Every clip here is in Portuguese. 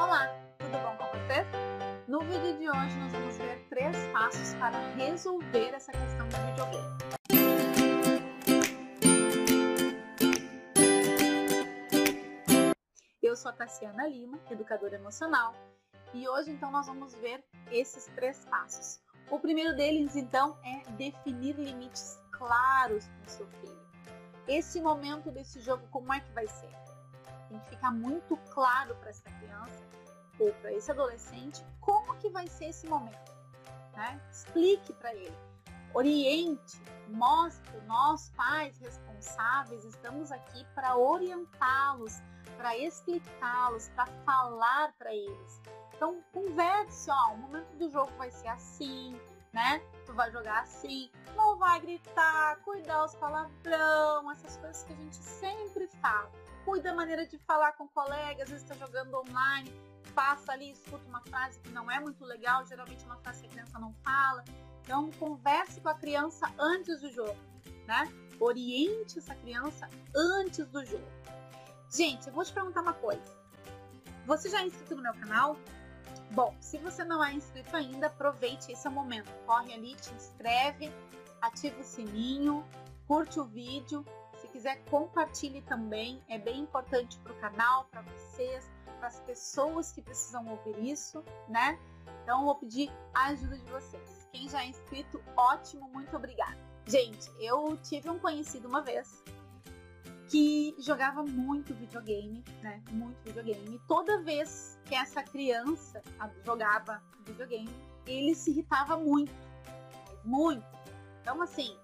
Olá, tudo bom com você? No vídeo de hoje nós vamos ver três passos para resolver essa questão do videogame. Eu sou a Tassiana Lima, educadora emocional, e hoje então nós vamos ver esses três passos. O primeiro deles então é definir limites claros com seu filho. Esse momento desse jogo, como é que vai ser? Tem que ficar muito claro para essa criança ou para esse adolescente como que vai ser esse momento. Né? Explique para ele, oriente, mostre. Nós, pais responsáveis, estamos aqui para orientá-los, para explicá-los, para falar para eles. Então, converse, ó, o momento do jogo vai ser assim, né? Tu vai jogar assim, não vai gritar, cuidar os palavrão, essas coisas que a gente sempre fala. Cuida da maneira de falar com colegas, às vezes está jogando online, passa ali, escuta uma frase que não é muito legal, geralmente é uma frase que a criança não fala. Então, converse com a criança antes do jogo, né? Oriente essa criança antes do jogo. Gente, eu vou te perguntar uma coisa. Você já é inscrito no meu canal? Bom, se você não é inscrito ainda, aproveite esse momento. Corre ali, te inscreve, ativa o sininho, curte o vídeo. Se quiser, compartilhe também. É bem importante para o canal, para vocês, para as pessoas que precisam ouvir isso, né? Então, vou pedir a ajuda de vocês. Quem já é inscrito, ótimo, muito obrigada. Gente, eu tive um conhecido uma vez que jogava muito videogame, né? Muito videogame. Toda vez que essa criança jogava videogame, ele se irritava muito, muito. Então, assim,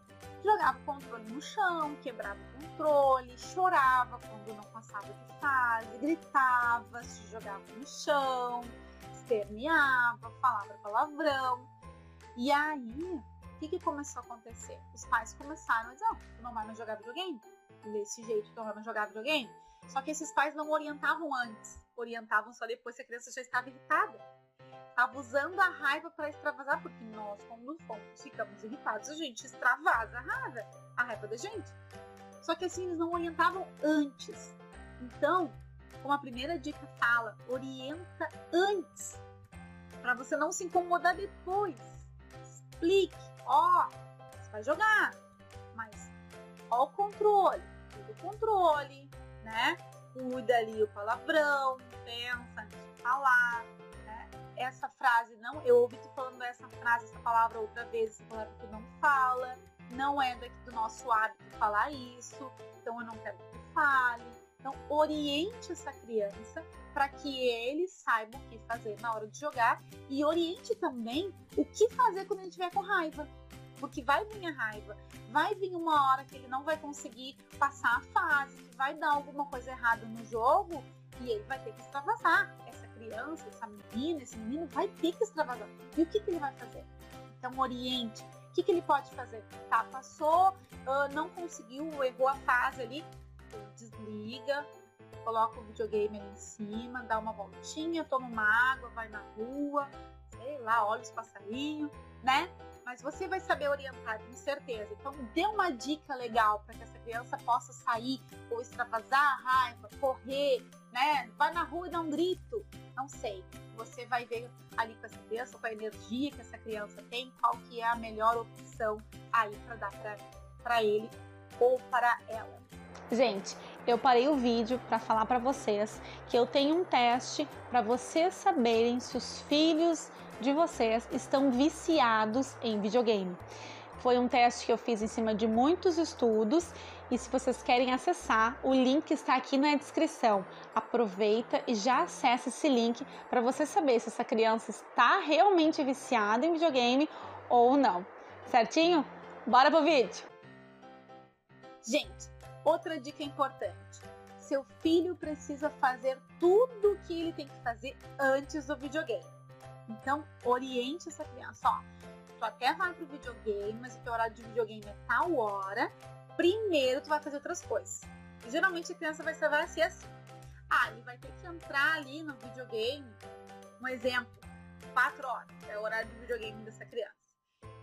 jogava o controle no chão, quebrava o controle, chorava quando não passava de fase, gritava, se jogava no chão, esperneava, falava palavrão. E aí, o que, que começou a acontecer? Os pais começaram a dizer: oh, tu não vai mais jogar videogame? desse jeito que eu jogar videogame. Só que esses pais não orientavam antes, orientavam só depois que a criança já estava irritada. Estava usando a raiva para extravasar, porque nós, como fomos, ficamos irritados, a gente extravasa a raiva, a raiva da gente. Só que assim, eles não orientavam antes. Então, como a primeira dica fala, orienta antes, para você não se incomodar depois. Explique, ó, oh, você vai jogar, mas ó o controle do controle, né? Cuida ali o palavrão, pensa antes de falar? Essa frase não, eu ouvi tu falando essa frase, essa palavra outra vez, essa palavra tu não fala, não é daqui do nosso hábito falar isso, então eu não quero que tu fale. Então, oriente essa criança para que ele saiba o que fazer na hora de jogar e oriente também o que fazer quando ele estiver com raiva porque vai vir a raiva, vai vir uma hora que ele não vai conseguir passar a fase, que vai dar alguma coisa errada no jogo e ele vai ter que extravasar. Criança, essa menina, esse menino vai ter que extravasar. E o que, que ele vai fazer? Então, oriente. O que, que ele pode fazer? Tá, passou, uh, não conseguiu, errou a fase ali, desliga, coloca o videogame ali em cima, dá uma voltinha, toma uma água, vai na rua, sei lá, olha os passarinhos, né? Mas você vai saber orientar, com certeza. Então, dê uma dica legal para que essa criança possa sair ou extravasar a raiva, correr, né? Vai na rua e dá um grito. Não sei. Você vai ver ali com essa criança, com a energia que essa criança tem, qual que é a melhor opção aí para dar para ele ou para ela. Gente, eu parei o vídeo para falar para vocês que eu tenho um teste para vocês saberem se os filhos de vocês estão viciados em videogame. Foi um teste que eu fiz em cima de muitos estudos e se vocês querem acessar, o link está aqui na descrição. Aproveita e já acessa esse link para você saber se essa criança está realmente viciada em videogame ou não. Certinho? Bora pro vídeo! Gente, outra dica importante. Seu filho precisa fazer tudo o que ele tem que fazer antes do videogame. Então, oriente essa criança, ó. Tu até vai pro videogame, mas o teu horário de videogame é tal hora. Primeiro tu vai fazer outras coisas. E, geralmente a criança vai saber assim, assim. Ah, ele vai ter que entrar ali no videogame. Um exemplo, 4 horas é o horário de videogame dessa criança.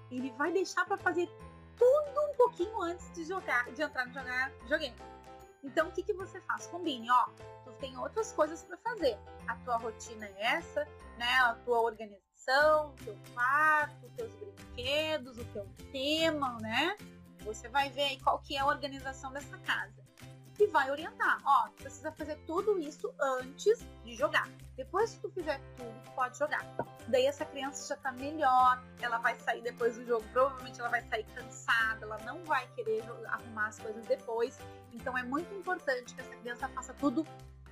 Ele vai deixar para fazer tudo um pouquinho antes de jogar, de entrar no jogar videogame. Então, o que, que você faz? Combine, ó. Tu tem outras coisas para fazer. A tua rotina é essa, né? A tua organização, o teu quarto, os teus brinquedos, o teu tema, né? Você vai ver aí qual que é a organização dessa casa e vai orientar. Ó, tu precisa fazer tudo isso antes de jogar. Depois que tu fizer tudo, tu pode jogar. Daí essa criança já tá melhor, ela vai sair depois do jogo, provavelmente ela vai sair cansada, ela não vai querer arrumar as coisas depois. Então é muito importante que essa criança faça tudo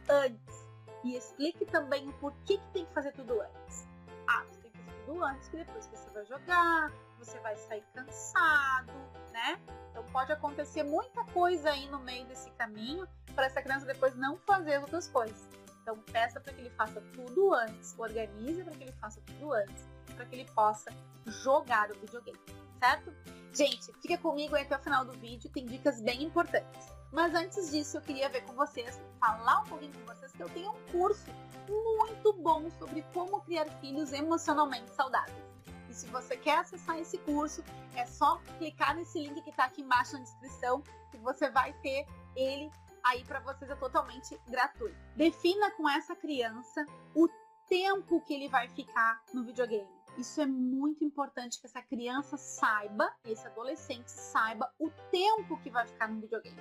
antes. E explique também o porquê que tem que fazer tudo antes. Ah, você tem que fazer tudo antes, que depois você vai jogar, você vai sair cansado, né? Então pode acontecer muita coisa aí no meio desse caminho para essa criança depois não fazer as outras coisas. Então peça para que ele faça tudo antes, organize para que ele faça tudo antes, para que ele possa jogar o videogame, certo? Gente, fica comigo aí até o final do vídeo, tem dicas bem importantes. Mas antes disso, eu queria ver com vocês, falar um pouquinho com vocês que eu tenho um curso muito bom sobre como criar filhos emocionalmente saudáveis. E se você quer acessar esse curso, é só clicar nesse link que está aqui embaixo na descrição que você vai ter ele aí para vocês é totalmente gratuito. Defina com essa criança o tempo que ele vai ficar no videogame. Isso é muito importante que essa criança saiba, esse adolescente saiba o tempo que vai ficar no videogame.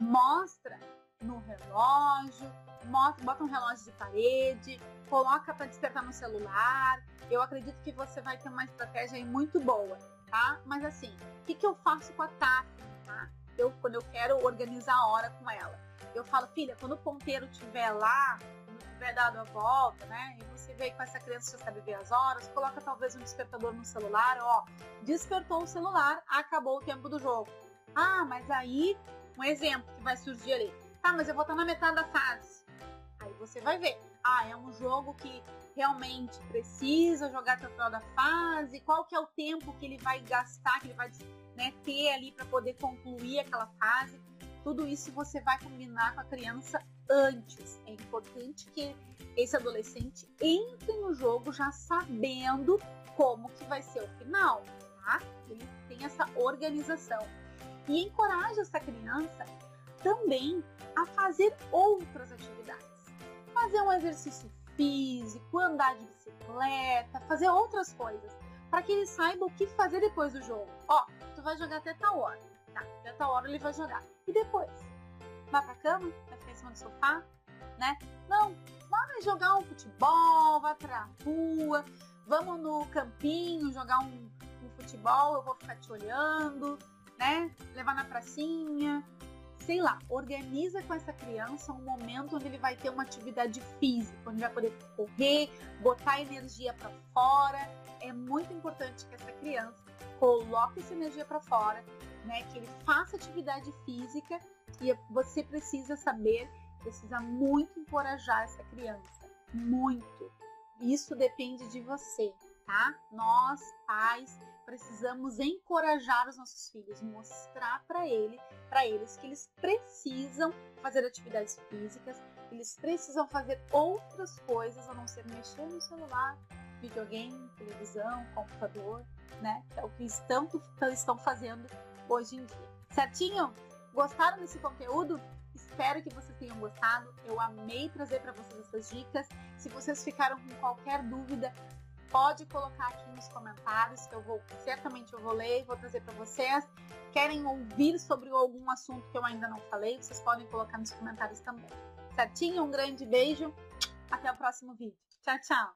Mostra no relógio, bota um relógio de parede, coloca para despertar no celular. Eu acredito que você vai ter uma estratégia aí muito boa, tá? Mas assim, o que, que eu faço com a Tati, tá? Eu, quando eu quero organizar a hora com ela, eu falo, filha, quando o ponteiro estiver lá, tiver dado a volta, né? E você vê com essa criança já sabe ver as horas, coloca talvez um despertador no celular, ó, despertou o celular, acabou o tempo do jogo. Ah, mas aí, um exemplo que vai surgir ali Tá, mas eu vou estar na metade da fase. Aí você vai ver. Ah, é um jogo que realmente precisa jogar até o final da fase. Qual que é o tempo que ele vai gastar, que ele vai né, ter ali para poder concluir aquela fase. Tudo isso você vai combinar com a criança antes. É importante que esse adolescente entre no jogo já sabendo como que vai ser o final, tá? Ele tem essa organização. E encoraja essa criança também a fazer outras atividades. Fazer um exercício físico, andar de bicicleta, fazer outras coisas, para que ele saiba o que fazer depois do jogo. Ó, tu vai jogar até tal hora, tá? Até tal hora ele vai jogar. E depois? Vai pra cama? Vai ficar em cima do sofá? Né? Não, vai jogar um futebol, vai pra rua, vamos no campinho jogar um, um futebol, eu vou ficar te olhando, né? Levar na pracinha, sei lá, organiza com essa criança um momento onde ele vai ter uma atividade física, onde vai poder correr, botar energia para fora. É muito importante que essa criança coloque essa energia para fora, né? Que ele faça atividade física e você precisa saber, precisa muito encorajar essa criança, muito. Isso depende de você, tá? Nós, pais, precisamos encorajar os nossos filhos, mostrar para ele, para eles que eles precisam fazer atividades físicas, eles precisam fazer outras coisas a não ser mexer no celular, videogame, televisão, computador, né? É o que estão, estão fazendo hoje em dia. Certinho? Gostaram desse conteúdo? Espero que vocês tenham gostado. Eu amei trazer para vocês essas dicas. Se vocês ficaram com qualquer dúvida, pode colocar aqui nos comentários que eu vou certamente eu vou ler e vou trazer para vocês. Querem ouvir sobre algum assunto que eu ainda não falei? Vocês podem colocar nos comentários também. Certinho? Um grande beijo. Até o próximo vídeo. Tchau, tchau.